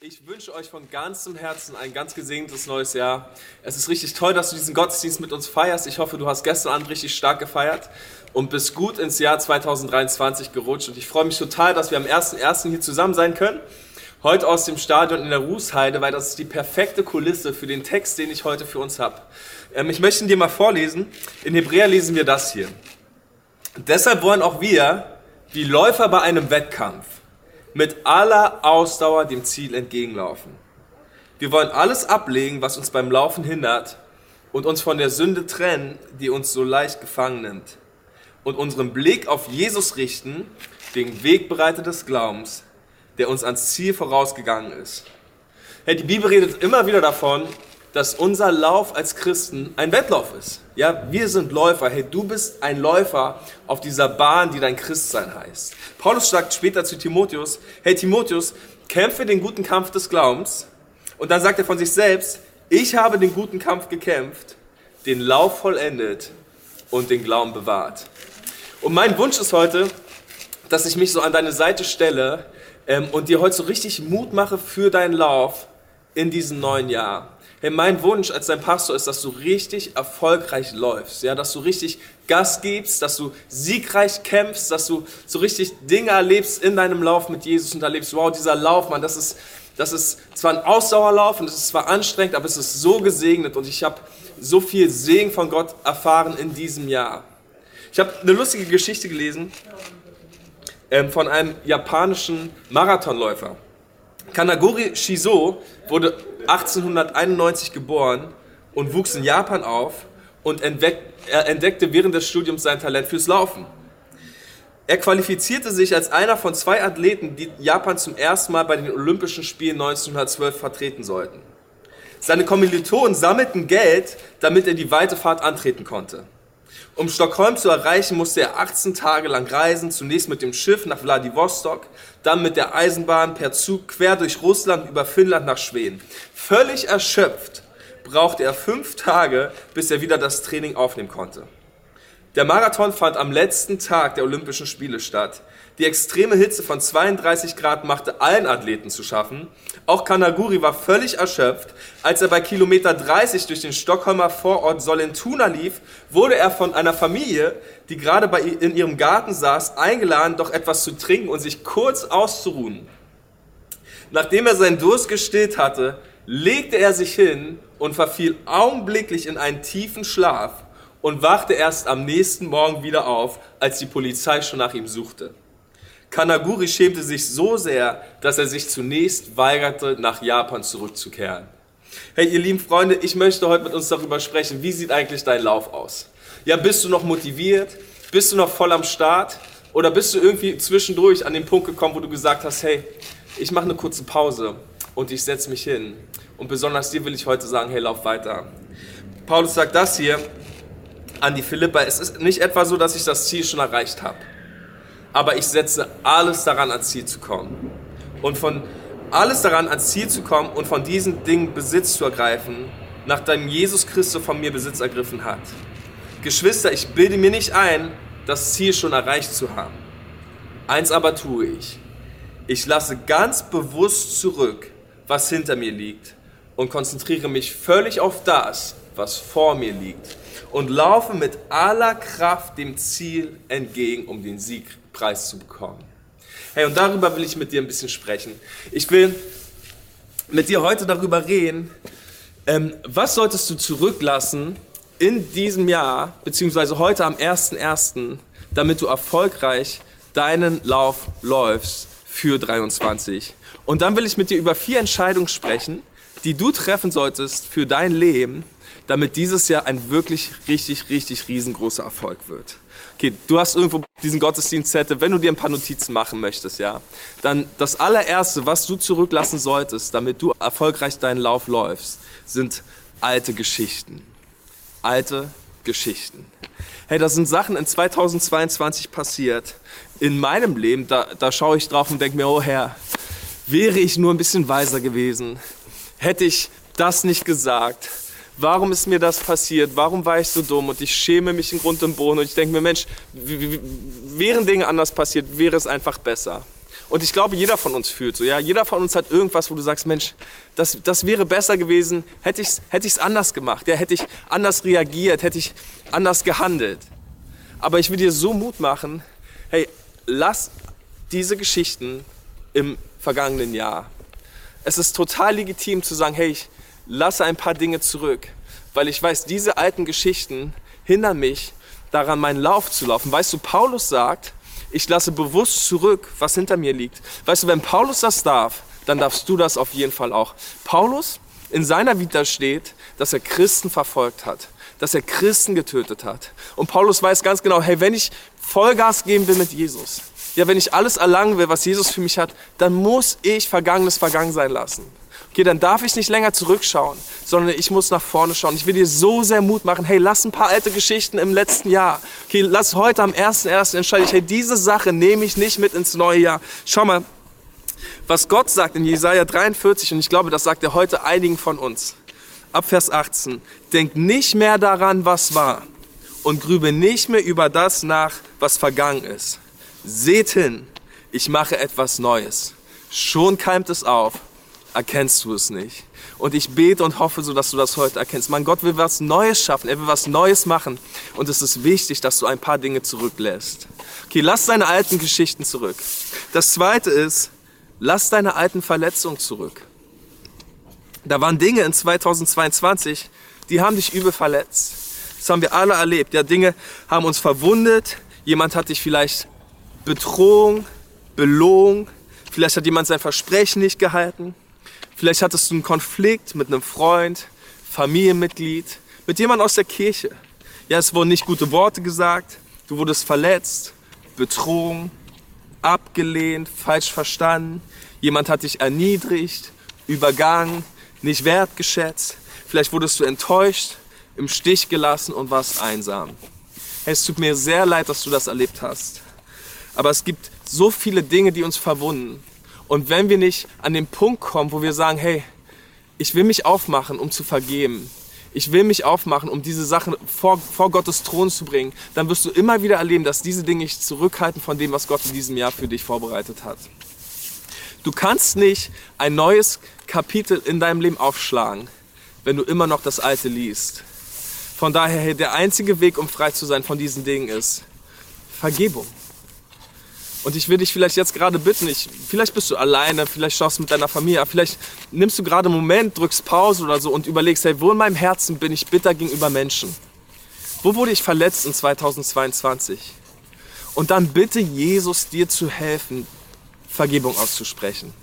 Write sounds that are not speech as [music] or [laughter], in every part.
Ich wünsche euch von ganzem Herzen ein ganz gesegnetes neues Jahr. Es ist richtig toll, dass du diesen Gottesdienst mit uns feierst. Ich hoffe, du hast gestern Abend richtig stark gefeiert und bist gut ins Jahr 2023 gerutscht. Und ich freue mich total, dass wir am 1.1. hier zusammen sein können. Heute aus dem Stadion in der Rußheide, weil das ist die perfekte Kulisse für den Text, den ich heute für uns habe. Ähm, ich möchte ihn dir mal vorlesen. In Hebräer lesen wir das hier. Deshalb wollen auch wir, wie Läufer bei einem Wettkampf, mit aller Ausdauer dem Ziel entgegenlaufen. Wir wollen alles ablegen, was uns beim Laufen hindert und uns von der Sünde trennen, die uns so leicht gefangen nimmt. Und unseren Blick auf Jesus richten, den Wegbereiter des Glaubens, der uns ans Ziel vorausgegangen ist. Hey, die Bibel redet immer wieder davon, dass unser Lauf als Christen ein Wettlauf ist. Ja, wir sind Läufer. Hey, du bist ein Läufer auf dieser Bahn, die dein Christsein heißt. Paulus sagt später zu Timotheus, hey Timotheus, kämpfe den guten Kampf des Glaubens. Und dann sagt er von sich selbst, ich habe den guten Kampf gekämpft, den Lauf vollendet und den Glauben bewahrt. Und mein Wunsch ist heute, dass ich mich so an deine Seite stelle ähm, und dir heute so richtig Mut mache für deinen Lauf in diesem neuen Jahr. Hey, mein Wunsch als dein Pastor ist, dass du richtig erfolgreich läufst, ja, dass du richtig Gas gibst, dass du siegreich kämpfst, dass du so richtig Dinge erlebst in deinem Lauf mit Jesus und erlebst, wow, dieser Lauf, Mann, das ist, das ist zwar ein Ausdauerlauf und es ist zwar anstrengend, aber es ist so gesegnet und ich habe so viel Segen von Gott erfahren in diesem Jahr. Ich habe eine lustige Geschichte gelesen ähm, von einem japanischen Marathonläufer. Kanaguri Shizo wurde 1891 geboren und wuchs in Japan auf und entdeckte während des Studiums sein Talent fürs Laufen. Er qualifizierte sich als einer von zwei Athleten, die Japan zum ersten Mal bei den Olympischen Spielen 1912 vertreten sollten. Seine Kommilitonen sammelten Geld, damit er die weite Fahrt antreten konnte. Um Stockholm zu erreichen, musste er 18 Tage lang reisen, zunächst mit dem Schiff nach Vladivostok, dann mit der Eisenbahn per Zug quer durch Russland über Finnland nach Schweden. Völlig erschöpft brauchte er fünf Tage, bis er wieder das Training aufnehmen konnte. Der Marathon fand am letzten Tag der Olympischen Spiele statt. Die extreme Hitze von 32 Grad machte allen Athleten zu schaffen. Auch Kanaguri war völlig erschöpft. Als er bei Kilometer 30 durch den Stockholmer Vorort Sollentuna lief, wurde er von einer Familie, die gerade bei, in ihrem Garten saß, eingeladen, doch etwas zu trinken und sich kurz auszuruhen. Nachdem er seinen Durst gestillt hatte, legte er sich hin und verfiel augenblicklich in einen tiefen Schlaf und wachte erst am nächsten Morgen wieder auf, als die Polizei schon nach ihm suchte. Kanaguri schämte sich so sehr, dass er sich zunächst weigerte, nach Japan zurückzukehren. Hey, ihr lieben Freunde, ich möchte heute mit uns darüber sprechen, wie sieht eigentlich dein Lauf aus? Ja, bist du noch motiviert? Bist du noch voll am Start? Oder bist du irgendwie zwischendurch an den Punkt gekommen, wo du gesagt hast, hey, ich mache eine kurze Pause und ich setze mich hin. Und besonders dir will ich heute sagen, hey, lauf weiter. Paulus sagt das hier an die Philippa, es ist nicht etwa so, dass ich das Ziel schon erreicht habe aber ich setze alles daran, ans Ziel zu kommen. Und von alles daran, ans Ziel zu kommen und von diesen Dingen Besitz zu ergreifen, nachdem Jesus Christus von mir Besitz ergriffen hat. Geschwister, ich bilde mir nicht ein, das Ziel schon erreicht zu haben. Eins aber tue ich. Ich lasse ganz bewusst zurück, was hinter mir liegt und konzentriere mich völlig auf das, was vor mir liegt und laufe mit aller Kraft dem Ziel entgegen, um den Siegpreis zu bekommen. Hey, und darüber will ich mit dir ein bisschen sprechen. Ich will mit dir heute darüber reden, ähm, was solltest du zurücklassen in diesem Jahr, beziehungsweise heute am 1.1., damit du erfolgreich deinen Lauf läufst für 23. Und dann will ich mit dir über vier Entscheidungen sprechen, die du treffen solltest für dein Leben, damit dieses Jahr ein wirklich richtig, richtig riesengroßer Erfolg wird. Okay, du hast irgendwo diesen Gottesdienstzettel, wenn du dir ein paar Notizen machen möchtest, ja, dann das allererste, was du zurücklassen solltest, damit du erfolgreich deinen Lauf läufst, sind alte Geschichten. Alte Geschichten. Hey, da sind Sachen in 2022 passiert. In meinem Leben, da, da schaue ich drauf und denke mir, oh Herr, wäre ich nur ein bisschen weiser gewesen, hätte ich das nicht gesagt, warum ist mir das passiert, warum war ich so dumm und ich schäme mich in Grund und Boden und ich denke mir, Mensch, wären Dinge anders passiert, wäre es einfach besser. Und ich glaube, jeder von uns fühlt so, ja, jeder von uns hat irgendwas, wo du sagst, Mensch, das, das wäre besser gewesen, hätte ich es hätte anders gemacht, ja, hätte ich anders reagiert, hätte ich anders gehandelt. Aber ich will dir so Mut machen, hey, lass diese Geschichten im vergangenen Jahr. Es ist total legitim zu sagen, hey, ich, lasse ein paar Dinge zurück, weil ich weiß, diese alten Geschichten hindern mich daran, meinen Lauf zu laufen. Weißt du, Paulus sagt, ich lasse bewusst zurück, was hinter mir liegt. Weißt du, wenn Paulus das darf, dann darfst du das auf jeden Fall auch. Paulus in seiner Vita steht, dass er Christen verfolgt hat, dass er Christen getötet hat. Und Paulus weiß ganz genau, hey, wenn ich Vollgas geben will mit Jesus, ja, wenn ich alles erlangen will, was Jesus für mich hat, dann muss ich Vergangenes vergangen sein lassen. Okay, dann darf ich nicht länger zurückschauen, sondern ich muss nach vorne schauen. Ich will dir so sehr Mut machen. Hey, lass ein paar alte Geschichten im letzten Jahr. Okay, lass heute am 1.1. entscheide ich, hey, diese Sache nehme ich nicht mit ins neue Jahr. Schau mal, was Gott sagt in Jesaja 43, und ich glaube, das sagt er heute einigen von uns. Ab Vers 18. Denk nicht mehr daran, was war, und grübe nicht mehr über das nach, was vergangen ist. Seht hin, ich mache etwas Neues. Schon keimt es auf erkennst du es nicht. Und ich bete und hoffe so, dass du das heute erkennst. Mein Gott will was Neues schaffen, er will was Neues machen. Und es ist wichtig, dass du ein paar Dinge zurücklässt. Okay, lass deine alten Geschichten zurück. Das zweite ist, lass deine alten Verletzungen zurück. Da waren Dinge in 2022, die haben dich übel verletzt. Das haben wir alle erlebt. Ja, Dinge haben uns verwundet. Jemand hat dich vielleicht betrogen, belogen. Vielleicht hat jemand sein Versprechen nicht gehalten. Vielleicht hattest du einen Konflikt mit einem Freund, Familienmitglied, mit jemandem aus der Kirche. Ja, es wurden nicht gute Worte gesagt, du wurdest verletzt, betrogen, abgelehnt, falsch verstanden. Jemand hat dich erniedrigt, übergangen, nicht wertgeschätzt. Vielleicht wurdest du enttäuscht, im Stich gelassen und warst einsam. Hey, es tut mir sehr leid, dass du das erlebt hast. Aber es gibt so viele Dinge, die uns verwunden. Und wenn wir nicht an den Punkt kommen, wo wir sagen, hey, ich will mich aufmachen, um zu vergeben, ich will mich aufmachen, um diese Sachen vor, vor Gottes Thron zu bringen, dann wirst du immer wieder erleben, dass diese Dinge dich zurückhalten von dem, was Gott in diesem Jahr für dich vorbereitet hat. Du kannst nicht ein neues Kapitel in deinem Leben aufschlagen, wenn du immer noch das alte liest. Von daher, hey, der einzige Weg, um frei zu sein von diesen Dingen ist Vergebung. Und ich will dich vielleicht jetzt gerade bitten, ich, vielleicht bist du alleine, vielleicht schaust du mit deiner Familie, vielleicht nimmst du gerade einen Moment, drückst Pause oder so und überlegst, hey, wo in meinem Herzen bin ich bitter gegenüber Menschen? Wo wurde ich verletzt in 2022? Und dann bitte Jesus dir zu helfen, Vergebung auszusprechen.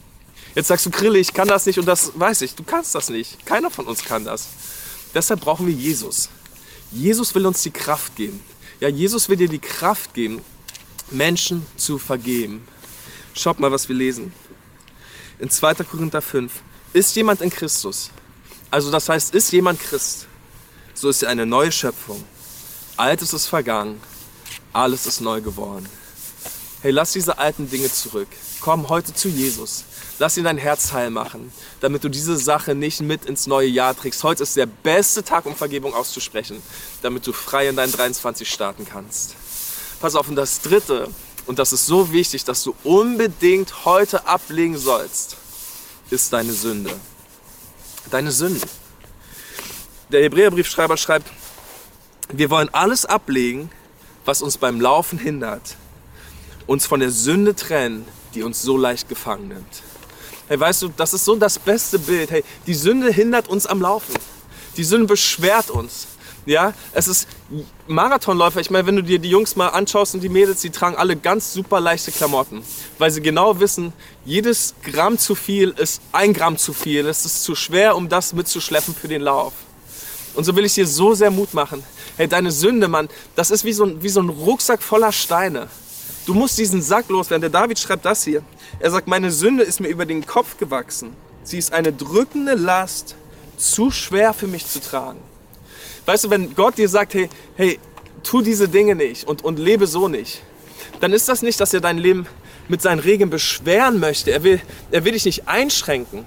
Jetzt sagst du, Krille, ich kann das nicht und das weiß ich. Du kannst das nicht. Keiner von uns kann das. Deshalb brauchen wir Jesus. Jesus will uns die Kraft geben. Ja, Jesus will dir die Kraft geben, Menschen zu vergeben. Schaut mal, was wir lesen. In 2. Korinther 5. Ist jemand in Christus? Also das heißt, ist jemand Christ? So ist er eine neue Schöpfung. Altes ist vergangen, alles ist neu geworden. Hey, lass diese alten Dinge zurück. Komm heute zu Jesus. Lass ihn dein Herz heil machen, damit du diese Sache nicht mit ins neue Jahr trägst. Heute ist der beste Tag, um Vergebung auszusprechen, damit du frei in dein 23 starten kannst. Pass auf, und das Dritte, und das ist so wichtig, dass du unbedingt heute ablegen sollst, ist deine Sünde. Deine Sünde. Der Hebräerbriefschreiber schreibt, wir wollen alles ablegen, was uns beim Laufen hindert, uns von der Sünde trennen, die uns so leicht gefangen nimmt. Hey, weißt du, das ist so das beste Bild. Hey, die Sünde hindert uns am Laufen. Die Sünde beschwert uns. Ja, es ist Marathonläufer. Ich meine, wenn du dir die Jungs mal anschaust und die Mädels, die tragen alle ganz super leichte Klamotten, weil sie genau wissen, jedes Gramm zu viel ist ein Gramm zu viel. Es ist zu schwer, um das mitzuschleppen für den Lauf. Und so will ich dir so sehr Mut machen. Hey, deine Sünde, Mann, das ist wie so, ein, wie so ein Rucksack voller Steine. Du musst diesen Sack loswerden. Der David schreibt das hier. Er sagt, meine Sünde ist mir über den Kopf gewachsen. Sie ist eine drückende Last, zu schwer für mich zu tragen. Weißt du, wenn Gott dir sagt, hey, hey, tu diese Dinge nicht und, und lebe so nicht, dann ist das nicht, dass er dein Leben mit seinen Regeln beschweren möchte. Er will, er will dich nicht einschränken,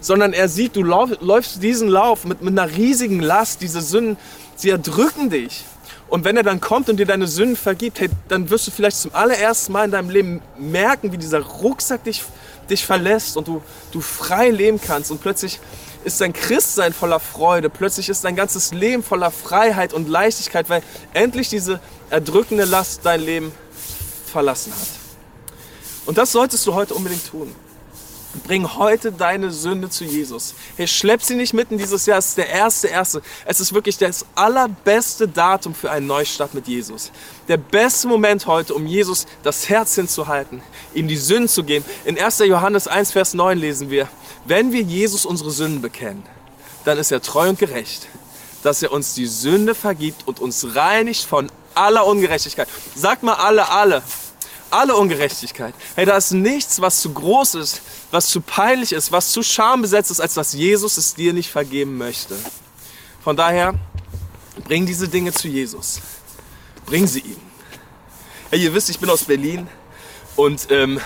sondern er sieht, du läufst diesen Lauf mit, mit einer riesigen Last. Diese Sünden, sie erdrücken dich. Und wenn er dann kommt und dir deine Sünden vergibt, hey, dann wirst du vielleicht zum allerersten Mal in deinem Leben merken, wie dieser Rucksack dich, dich verlässt und du, du frei leben kannst. Und plötzlich ist dein Christsein voller Freude. Plötzlich ist dein ganzes Leben voller Freiheit und Leichtigkeit, weil endlich diese erdrückende Last dein Leben verlassen hat. Und das solltest du heute unbedingt tun. Bring heute deine Sünde zu Jesus. Hey, schlepp sie nicht mitten dieses Jahr. Es ist der erste, erste. Es ist wirklich das allerbeste Datum für einen Neustart mit Jesus. Der beste Moment heute, um Jesus das Herz hinzuhalten, ihm die Sünden zu geben. In 1. Johannes 1, Vers 9 lesen wir, wenn wir Jesus unsere Sünden bekennen, dann ist er treu und gerecht, dass er uns die Sünde vergibt und uns reinigt von aller Ungerechtigkeit. Sag mal alle, alle alle Ungerechtigkeit. Hey, da ist nichts, was zu groß ist, was zu peinlich ist, was zu schambesetzt ist, als dass Jesus es dir nicht vergeben möchte. Von daher, bring diese Dinge zu Jesus. Bring sie ihm. Hey, ihr wisst, ich bin aus Berlin und ähm,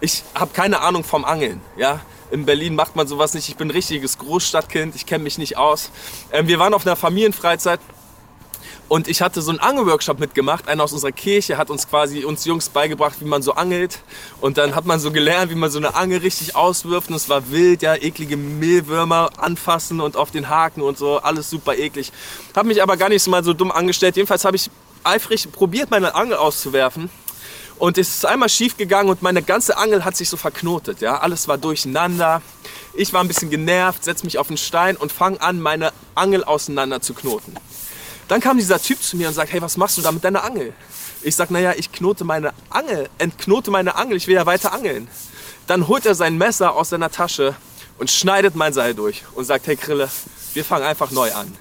ich habe keine Ahnung vom Angeln. Ja? In Berlin macht man sowas nicht. Ich bin ein richtiges Großstadtkind, ich kenne mich nicht aus. Ähm, wir waren auf einer Familienfreizeit und ich hatte so einen Angelworkshop mitgemacht. Einer aus unserer Kirche hat uns quasi uns Jungs beigebracht, wie man so angelt. Und dann hat man so gelernt, wie man so eine Angel richtig auswirft. Und es war wild, ja, eklige Mehlwürmer anfassen und auf den Haken und so. Alles super eklig. Hab mich aber gar nicht so mal so dumm angestellt. Jedenfalls habe ich eifrig probiert, meine Angel auszuwerfen. Und es ist einmal schief gegangen und meine ganze Angel hat sich so verknotet. Ja? Alles war durcheinander. Ich war ein bisschen genervt, setze mich auf den Stein und fange an, meine Angel auseinander zu knoten. Dann kam dieser Typ zu mir und sagt, hey, was machst du da mit deiner Angel? Ich sag, naja, ich knote meine Angel, entknote meine Angel, ich will ja weiter angeln. Dann holt er sein Messer aus seiner Tasche und schneidet mein Seil durch und sagt, hey Krille, wir fangen einfach neu an.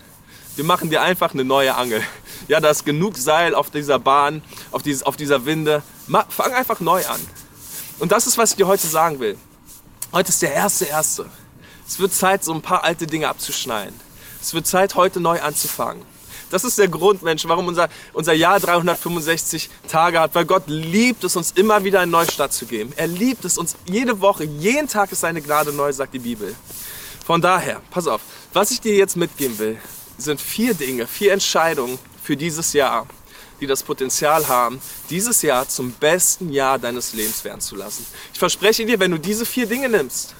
Wir machen dir einfach eine neue Angel. Ja, da ist genug Seil auf dieser Bahn, auf, dieses, auf dieser Winde. fang einfach neu an. Und das ist, was ich dir heute sagen will. Heute ist der erste erste. Es wird Zeit, so ein paar alte Dinge abzuschneiden. Es wird Zeit, heute neu anzufangen. Das ist der Grund, Mensch, warum unser, unser Jahr 365 Tage hat. Weil Gott liebt es, uns immer wieder einen Neustart zu geben. Er liebt es uns jede Woche, jeden Tag ist seine Gnade neu, sagt die Bibel. Von daher, pass auf, was ich dir jetzt mitgeben will, sind vier Dinge, vier Entscheidungen für dieses Jahr, die das Potenzial haben, dieses Jahr zum besten Jahr deines Lebens werden zu lassen. Ich verspreche dir, wenn du diese vier Dinge nimmst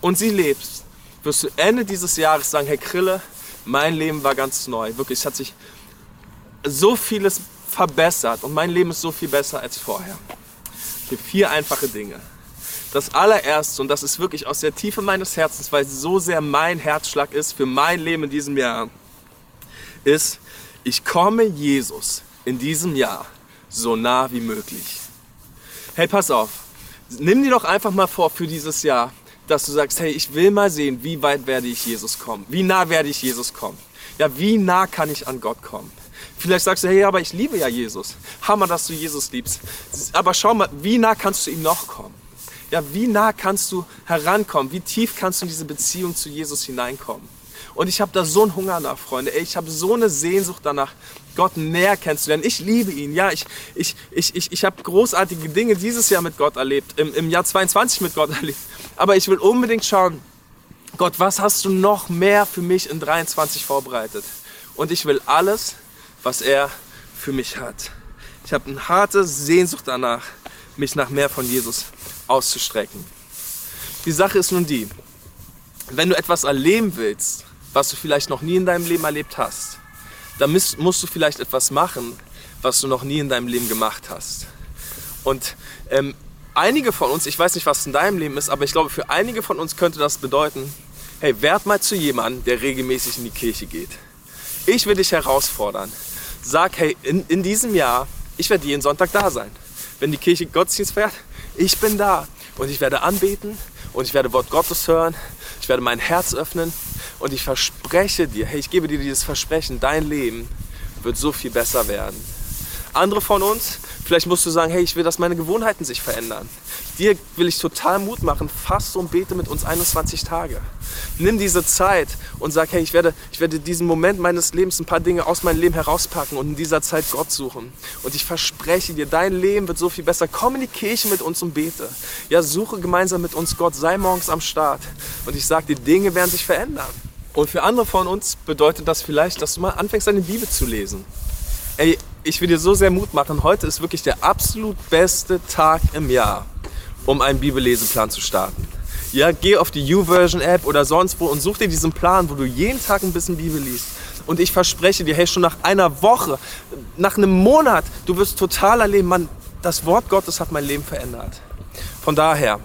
und sie lebst, wirst du Ende dieses Jahres sagen, Herr Krille, mein Leben war ganz neu. Wirklich, es hat sich so vieles verbessert und mein Leben ist so viel besser als vorher. Hier vier einfache Dinge. Das allererste, und das ist wirklich aus der Tiefe meines Herzens, weil es so sehr mein Herzschlag ist für mein Leben in diesem Jahr, ist, ich komme Jesus in diesem Jahr so nah wie möglich. Hey, pass auf. Nimm dir doch einfach mal vor für dieses Jahr, dass du sagst, hey, ich will mal sehen, wie weit werde ich Jesus kommen? Wie nah werde ich Jesus kommen? Ja, wie nah kann ich an Gott kommen? Vielleicht sagst du, hey, aber ich liebe ja Jesus. Hammer, dass du Jesus liebst. Aber schau mal, wie nah kannst du ihm noch kommen? Ja, wie nah kannst du herankommen? Wie tief kannst du in diese Beziehung zu Jesus hineinkommen? Und ich habe da so einen Hunger nach, Freunde. ich habe so eine Sehnsucht danach, Gott näher kennenzulernen. Ich liebe ihn. Ja, ich, ich, ich, ich, ich habe großartige Dinge dieses Jahr mit Gott erlebt, im, im Jahr 22 mit Gott [laughs] erlebt. Aber ich will unbedingt schauen, Gott, was hast du noch mehr für mich in 23 vorbereitet? Und ich will alles, was er für mich hat. Ich habe eine harte Sehnsucht danach, mich nach mehr von Jesus auszustrecken. Die Sache ist nun die, wenn du etwas erleben willst, was du vielleicht noch nie in deinem Leben erlebt hast, dann musst du vielleicht etwas machen, was du noch nie in deinem Leben gemacht hast. Und ähm, einige von uns, ich weiß nicht, was in deinem Leben ist, aber ich glaube, für einige von uns könnte das bedeuten, hey, werd mal zu jemandem, der regelmäßig in die Kirche geht. Ich will dich herausfordern. Sag, hey, in, in diesem Jahr, ich werde jeden Sonntag da sein. Wenn die Kirche Gottesdienst fährt, ich bin da. Und ich werde anbeten und ich werde Wort Gottes hören. Ich werde mein Herz öffnen und ich verspreche dir, hey, ich gebe dir dieses Versprechen, dein Leben wird so viel besser werden. Andere von uns, vielleicht musst du sagen, hey, ich will, dass meine Gewohnheiten sich verändern. Dir will ich total Mut machen, faste und bete mit uns 21 Tage. Nimm diese Zeit und sag, hey, ich werde, ich werde diesen Moment meines Lebens ein paar Dinge aus meinem Leben herauspacken und in dieser Zeit Gott suchen. Und ich verspreche dir, dein Leben wird so viel besser. Komm in die Kirche mit uns und bete. Ja, suche gemeinsam mit uns Gott, sei morgens am Start. Und ich sage dir, Dinge werden sich verändern. Und für andere von uns bedeutet das vielleicht, dass du mal anfängst, deine Bibel zu lesen. Ey, ich will dir so sehr Mut machen. Heute ist wirklich der absolut beste Tag im Jahr, um einen Bibelleseplan zu starten. Ja, geh auf die YouVersion-App oder sonst wo und such dir diesen Plan, wo du jeden Tag ein bisschen Bibel liest. Und ich verspreche dir, hey, schon nach einer Woche, nach einem Monat, du wirst total erleben, Mann, das Wort Gottes hat mein Leben verändert. Von daher,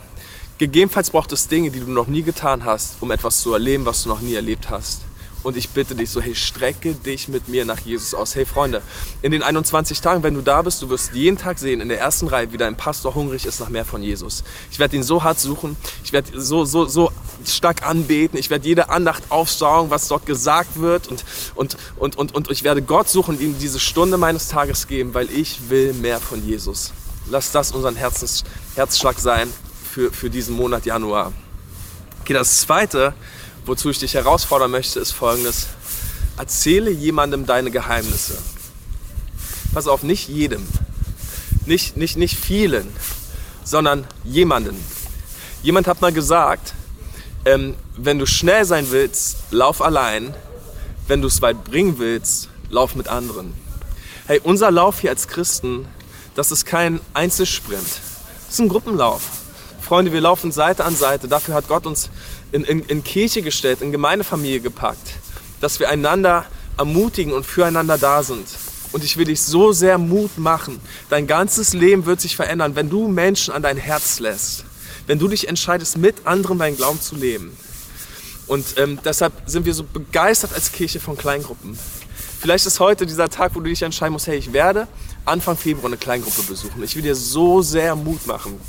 gegebenenfalls braucht es Dinge, die du noch nie getan hast, um etwas zu erleben, was du noch nie erlebt hast. Und ich bitte dich so, hey, strecke dich mit mir nach Jesus aus. Hey Freunde, in den 21 Tagen, wenn du da bist, du wirst jeden Tag sehen, in der ersten Reihe, wie dein Pastor hungrig ist nach mehr von Jesus. Ich werde ihn so hart suchen, ich werde so, so, so stark anbeten, ich werde jede Andacht aufsaugen, was dort gesagt wird und, und, und, und, und ich werde Gott suchen ihm diese Stunde meines Tages geben, weil ich will mehr von Jesus. Lass das unseren Herzens, Herzschlag sein für, für diesen Monat Januar. Okay, das Zweite, wozu ich dich herausfordern möchte, ist folgendes. Erzähle jemandem deine Geheimnisse. Pass auf, nicht jedem, nicht, nicht, nicht vielen, sondern jemanden. Jemand hat mal gesagt, ähm, wenn du schnell sein willst, lauf allein. Wenn du es weit bringen willst, lauf mit anderen. Hey, unser Lauf hier als Christen, das ist kein Einzelsprint. Das ist ein Gruppenlauf. Freunde, wir laufen Seite an Seite. Dafür hat Gott uns in, in, in Kirche gestellt, in Gemeindefamilie gepackt, dass wir einander ermutigen und füreinander da sind. Und ich will dich so sehr Mut machen. Dein ganzes Leben wird sich verändern, wenn du Menschen an dein Herz lässt. Wenn du dich entscheidest, mit anderen deinen Glauben zu leben. Und ähm, deshalb sind wir so begeistert als Kirche von Kleingruppen. Vielleicht ist heute dieser Tag, wo du dich entscheiden musst, hey, ich werde Anfang Februar eine Kleingruppe besuchen. Ich will dir so sehr Mut machen.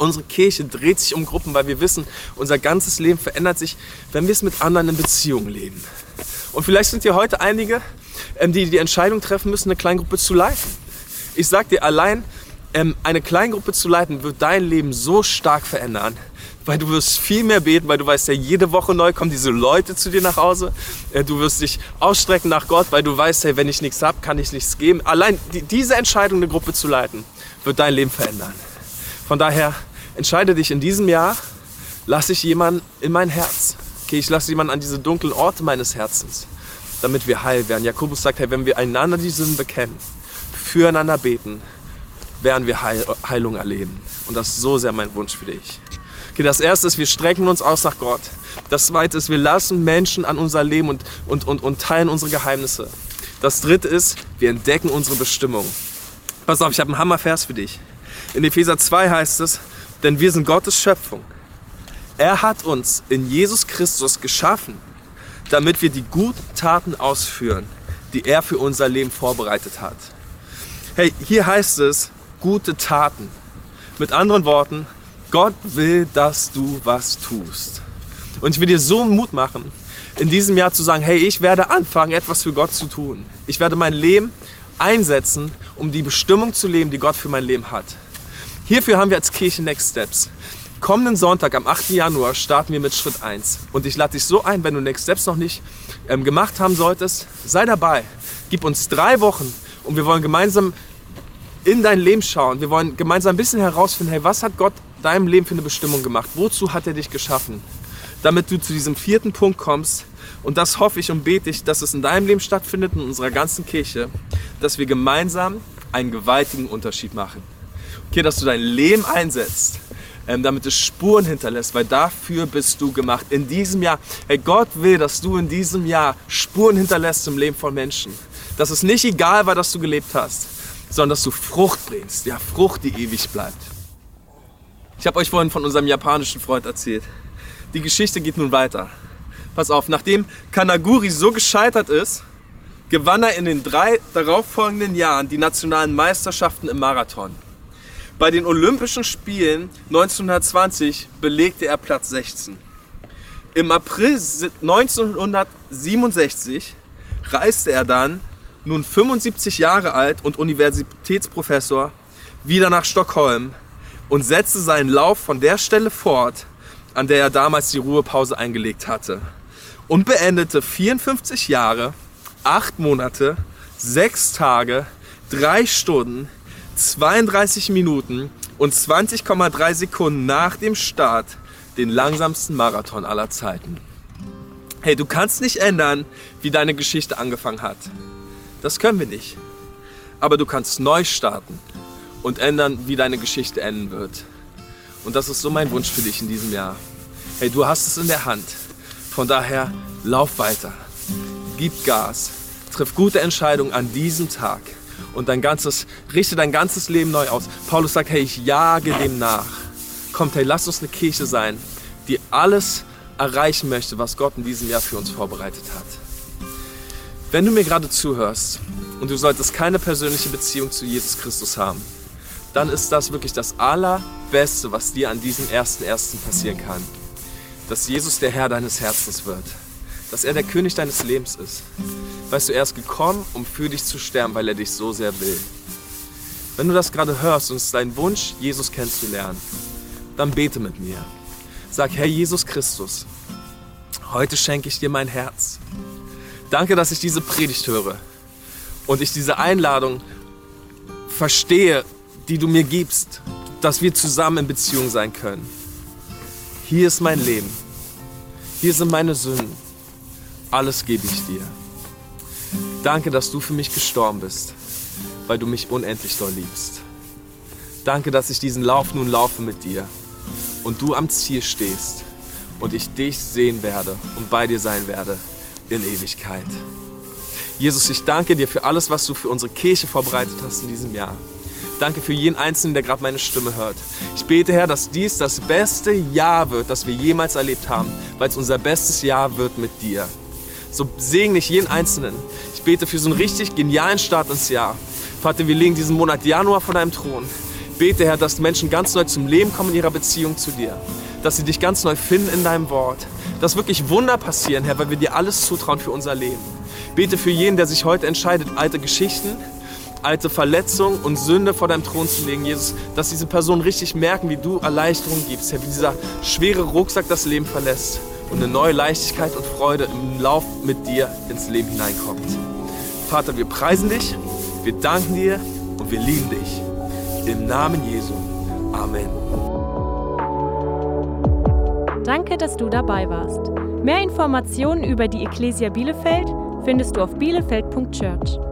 Unsere Kirche dreht sich um Gruppen, weil wir wissen, unser ganzes Leben verändert sich, wenn wir es mit anderen in Beziehung leben. Und vielleicht sind hier heute einige, ähm, die die Entscheidung treffen müssen, eine Kleingruppe zu leiten. Ich sag dir, allein ähm, eine Kleingruppe zu leiten, wird dein Leben so stark verändern, weil du wirst viel mehr beten, weil du weißt ja, jede Woche neu kommen diese Leute zu dir nach Hause. Äh, du wirst dich ausstrecken nach Gott, weil du weißt, hey, wenn ich nichts habe, kann ich nichts geben. Allein die, diese Entscheidung, eine Gruppe zu leiten, wird dein Leben verändern. Von daher entscheide dich in diesem Jahr, lasse ich jemanden in mein Herz. Okay, ich lasse jemanden an diese dunklen Orte meines Herzens, damit wir heil werden. Jakobus sagt, hey, wenn wir einander die Sünden bekennen, füreinander beten, werden wir Heil Heilung erleben. Und das ist so sehr mein Wunsch für dich. Okay, das erste ist, wir strecken uns aus nach Gott. Das zweite ist, wir lassen Menschen an unser Leben und, und, und, und teilen unsere Geheimnisse. Das dritte ist, wir entdecken unsere Bestimmung. Pass auf, ich habe einen Hammervers für dich. In Epheser 2 heißt es, denn wir sind Gottes Schöpfung. Er hat uns in Jesus Christus geschaffen, damit wir die guten Taten ausführen, die er für unser Leben vorbereitet hat. Hey, hier heißt es gute Taten. Mit anderen Worten, Gott will, dass du was tust. Und ich will dir so Mut machen, in diesem Jahr zu sagen, hey, ich werde anfangen, etwas für Gott zu tun. Ich werde mein Leben einsetzen, um die Bestimmung zu leben, die Gott für mein Leben hat. Hierfür haben wir als Kirche Next Steps. Kommenden Sonntag, am 8. Januar, starten wir mit Schritt 1. Und ich lade dich so ein, wenn du Next Steps noch nicht ähm, gemacht haben solltest, sei dabei. Gib uns drei Wochen und wir wollen gemeinsam in dein Leben schauen. Wir wollen gemeinsam ein bisschen herausfinden, hey, was hat Gott deinem Leben für eine Bestimmung gemacht? Wozu hat er dich geschaffen? Damit du zu diesem vierten Punkt kommst. Und das hoffe ich und bete ich, dass es in deinem Leben stattfindet, in unserer ganzen Kirche, dass wir gemeinsam einen gewaltigen Unterschied machen. Okay, dass du dein Leben einsetzt, ähm, damit es Spuren hinterlässt, weil dafür bist du gemacht. In diesem Jahr, hey, Gott will, dass du in diesem Jahr Spuren hinterlässt im Leben von Menschen. Dass es nicht egal war, dass du gelebt hast, sondern dass du Frucht bringst. Ja, Frucht, die ewig bleibt. Ich habe euch vorhin von unserem japanischen Freund erzählt. Die Geschichte geht nun weiter. Pass auf, nachdem Kanaguri so gescheitert ist, gewann er in den drei darauffolgenden Jahren die nationalen Meisterschaften im Marathon. Bei den Olympischen Spielen 1920 belegte er Platz 16. Im April 1967 reiste er dann nun 75 Jahre alt und Universitätsprofessor, wieder nach Stockholm und setzte seinen Lauf von der Stelle fort, an der er damals die Ruhepause eingelegt hatte. Und beendete 54 Jahre, 8 Monate, 6 Tage, 3 Stunden, 32 Minuten und 20,3 Sekunden nach dem Start den langsamsten Marathon aller Zeiten. Hey, du kannst nicht ändern, wie deine Geschichte angefangen hat. Das können wir nicht. Aber du kannst neu starten und ändern, wie deine Geschichte enden wird. Und das ist so mein Wunsch für dich in diesem Jahr. Hey, du hast es in der Hand. Von daher, lauf weiter. Gib Gas. Triff gute Entscheidungen an diesem Tag. Und dein ganzes, richte dein ganzes Leben neu aus. Paulus sagt, hey, ich jage dem nach. Kommt, hey, lass uns eine Kirche sein, die alles erreichen möchte, was Gott in diesem Jahr für uns vorbereitet hat. Wenn du mir gerade zuhörst und du solltest keine persönliche Beziehung zu Jesus Christus haben, dann ist das wirklich das Allerbeste, was dir an diesem ersten ersten passieren kann. Dass Jesus der Herr deines Herzens wird. Dass er der König deines Lebens ist. Weißt du, er ist gekommen, um für dich zu sterben, weil er dich so sehr will. Wenn du das gerade hörst und es ist dein Wunsch, Jesus kennenzulernen, dann bete mit mir. Sag, Herr Jesus Christus, heute schenke ich dir mein Herz. Danke, dass ich diese Predigt höre und ich diese Einladung verstehe, die du mir gibst, dass wir zusammen in Beziehung sein können. Hier ist mein Leben. Hier sind meine Sünden. Alles gebe ich dir. Danke, dass du für mich gestorben bist, weil du mich unendlich doll liebst. Danke, dass ich diesen Lauf nun laufe mit dir und du am Ziel stehst und ich dich sehen werde und bei dir sein werde in Ewigkeit. Jesus, ich danke dir für alles, was du für unsere Kirche vorbereitet hast in diesem Jahr. Danke für jeden Einzelnen, der gerade meine Stimme hört. Ich bete, Herr, dass dies das beste Jahr wird, das wir jemals erlebt haben, weil es unser bestes Jahr wird mit dir. So segne ich jeden Einzelnen. Ich bete für so einen richtig genialen Start ins Jahr. Vater, wir legen diesen Monat Januar vor deinem Thron. Bete, Herr, dass Menschen ganz neu zum Leben kommen in ihrer Beziehung zu dir. Dass sie dich ganz neu finden in deinem Wort. Dass wirklich Wunder passieren, Herr, weil wir dir alles zutrauen für unser Leben. Bete für jeden, der sich heute entscheidet, alte Geschichten alte Verletzung und Sünde vor deinem Thron zu legen, Jesus, dass diese Personen richtig merken, wie du Erleichterung gibst, Herr, wie dieser schwere Rucksack das Leben verlässt und eine neue Leichtigkeit und Freude im Lauf mit dir ins Leben hineinkommt. Vater, wir preisen dich, wir danken dir und wir lieben dich. Im Namen Jesu. Amen. Danke, dass du dabei warst. Mehr Informationen über die Ecclesia Bielefeld findest du auf bielefeld.church.